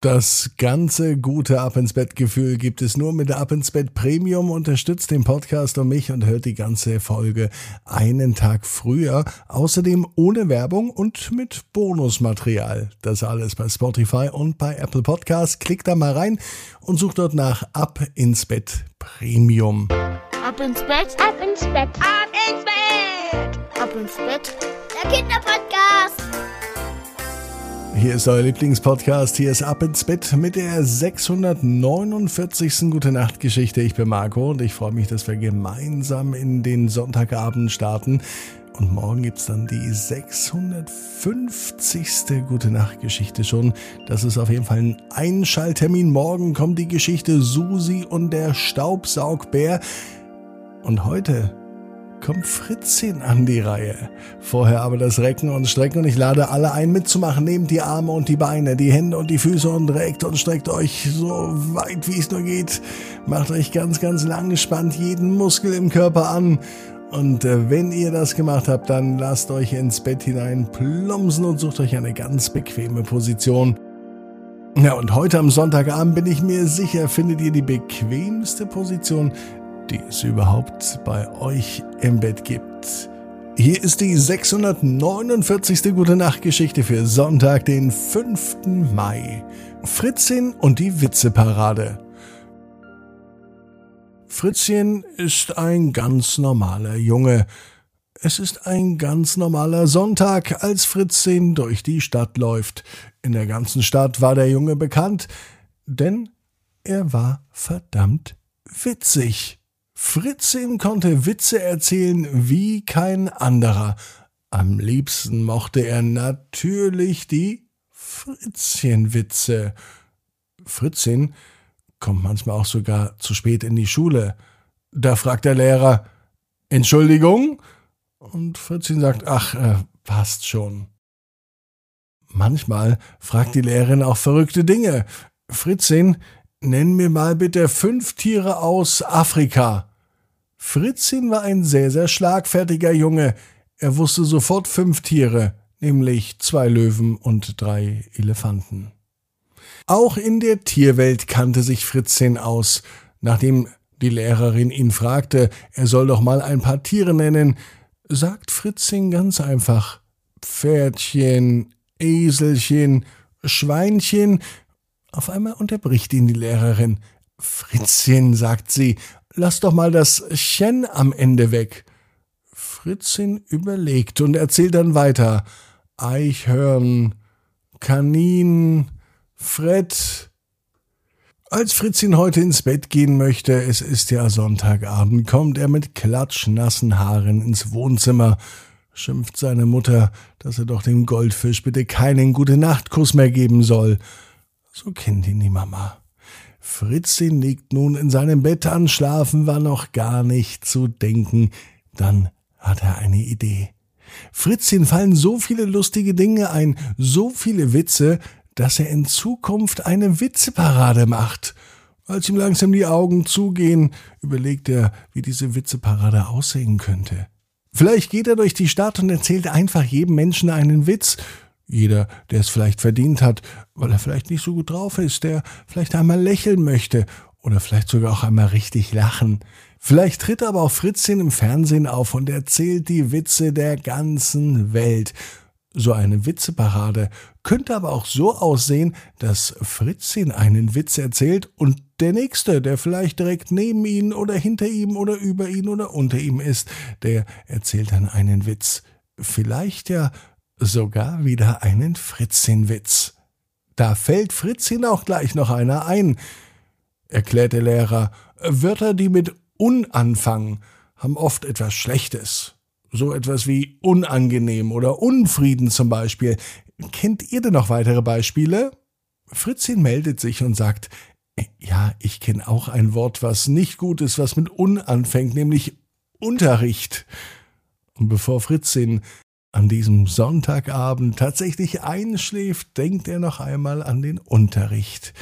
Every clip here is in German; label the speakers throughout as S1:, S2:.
S1: Das ganze gute Ab ins Bett Gefühl gibt es nur mit der Ab ins Bett Premium. Unterstützt den Podcast und mich und hört die ganze Folge einen Tag früher. Außerdem ohne Werbung und mit Bonusmaterial. Das alles bei Spotify und bei Apple Podcasts. Klickt da mal rein und sucht dort nach Ab ins Bett Premium.
S2: Ab ins Bett, ab ins Bett, ab ins Bett, ab ins Bett. Der Kinderpodcast.
S1: Hier ist euer Lieblingspodcast. Hier ist Ab ins Bett mit der 649. Gute Nacht Geschichte. Ich bin Marco und ich freue mich, dass wir gemeinsam in den Sonntagabend starten. Und morgen gibt's dann die 650. Gute Nacht Geschichte schon. Das ist auf jeden Fall ein Einschalttermin. Morgen kommt die Geschichte Susi und der Staubsaugbär. Und heute kommt Fritzchen an die Reihe. Vorher aber das Recken und Strecken und ich lade alle ein mitzumachen. Nehmt die Arme und die Beine, die Hände und die Füße und reckt und streckt euch so weit wie es nur geht. Macht euch ganz, ganz lang gespannt jeden Muskel im Körper an. Und äh, wenn ihr das gemacht habt, dann lasst euch ins Bett hinein plumpsen und sucht euch eine ganz bequeme Position. Ja, und heute am Sonntagabend bin ich mir sicher, findet ihr die bequemste Position, die es überhaupt bei euch im Bett gibt. Hier ist die 649. Gute Nacht Geschichte für Sonntag, den 5. Mai. Fritzchen und die Witzeparade. Fritzchen ist ein ganz normaler Junge. Es ist ein ganz normaler Sonntag, als Fritzchen durch die Stadt läuft. In der ganzen Stadt war der Junge bekannt, denn er war verdammt witzig. Fritzchen konnte Witze erzählen wie kein anderer. Am liebsten mochte er natürlich die Fritzchenwitze. Fritzchen kommt manchmal auch sogar zu spät in die Schule. Da fragt der Lehrer, Entschuldigung? Und Fritzchen sagt, ach, äh, passt schon. Manchmal fragt die Lehrerin auch verrückte Dinge. Fritzchen, nenn mir mal bitte fünf Tiere aus Afrika. Fritzchen war ein sehr, sehr schlagfertiger Junge. Er wusste sofort fünf Tiere, nämlich zwei Löwen und drei Elefanten. Auch in der Tierwelt kannte sich Fritzchen aus. Nachdem die Lehrerin ihn fragte, er soll doch mal ein paar Tiere nennen, sagt Fritzchen ganz einfach Pferdchen, Eselchen, Schweinchen. Auf einmal unterbricht ihn die Lehrerin. Fritzchen, sagt sie, lass doch mal das Chen am Ende weg. Fritzchen überlegt und erzählt dann weiter. Eichhörn, Kanin, Fred. Als Fritzchen heute ins Bett gehen möchte, es ist ja Sonntagabend, kommt er mit klatschnassen Haaren ins Wohnzimmer, schimpft seine Mutter, dass er doch dem Goldfisch bitte keinen Gute-Nacht-Kuss mehr geben soll. So kennt ihn die Mama. Fritzchen liegt nun in seinem Bett an, schlafen war noch gar nicht zu denken. Dann hat er eine Idee. Fritzchen fallen so viele lustige Dinge ein, so viele Witze, dass er in Zukunft eine Witzeparade macht. Als ihm langsam die Augen zugehen, überlegt er, wie diese Witzeparade aussehen könnte. Vielleicht geht er durch die Stadt und erzählt einfach jedem Menschen einen Witz, jeder, der es vielleicht verdient hat, weil er vielleicht nicht so gut drauf ist, der vielleicht einmal lächeln möchte oder vielleicht sogar auch einmal richtig lachen. Vielleicht tritt aber auch Fritzchen im Fernsehen auf und erzählt die Witze der ganzen Welt. So eine Witzeparade könnte aber auch so aussehen, dass Fritzchen einen Witz erzählt und der nächste, der vielleicht direkt neben ihn oder hinter ihm oder über ihn oder unter ihm ist, der erzählt dann einen Witz. Vielleicht ja sogar wieder einen Fritzchenwitz. Da fällt Fritzchen auch gleich noch einer ein, erklärt der Lehrer. Wörter, die mit un anfangen, haben oft etwas Schlechtes. So etwas wie unangenehm oder Unfrieden zum Beispiel. Kennt ihr denn noch weitere Beispiele? Fritzchen meldet sich und sagt, ja, ich kenne auch ein Wort, was nicht gut ist, was mit un anfängt, nämlich Unterricht. Und bevor Fritzchen an diesem Sonntagabend tatsächlich einschläft, denkt er noch einmal an den Unterricht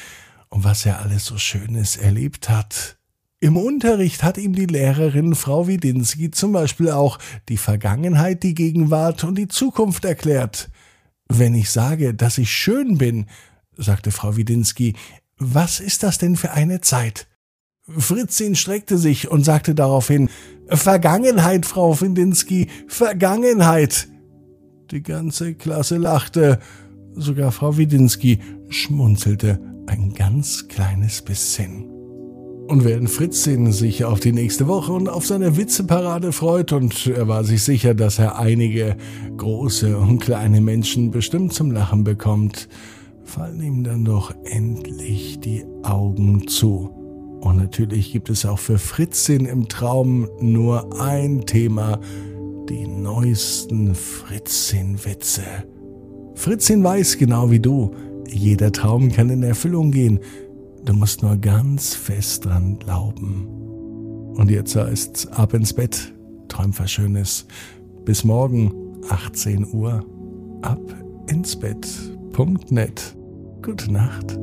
S1: und was er alles so Schönes erlebt hat. Im Unterricht hat ihm die Lehrerin Frau Widinski zum Beispiel auch die Vergangenheit, die Gegenwart und die Zukunft erklärt. Wenn ich sage, dass ich schön bin, sagte Frau Widinski. Was ist das denn für eine Zeit? Fritzchen streckte sich und sagte daraufhin Vergangenheit, Frau Widinski, Vergangenheit. Die ganze Klasse lachte, sogar Frau Widinski schmunzelte ein ganz kleines bisschen. Und während Fritzchen sich auf die nächste Woche und auf seine Witzeparade freut, und er war sich sicher, dass er einige große und kleine Menschen bestimmt zum Lachen bekommt, fallen ihm dann doch endlich die Augen zu. Und natürlich gibt es auch für Fritzchen im Traum nur ein Thema, die neuesten Fritzchen-Witze. Fritzchen weiß genau wie du, jeder Traum kann in Erfüllung gehen. Du musst nur ganz fest dran glauben. Und jetzt heißt's ab ins Bett, träum was Schönes. Bis morgen, 18 Uhr, ab ins Bett.net. Gute Nacht.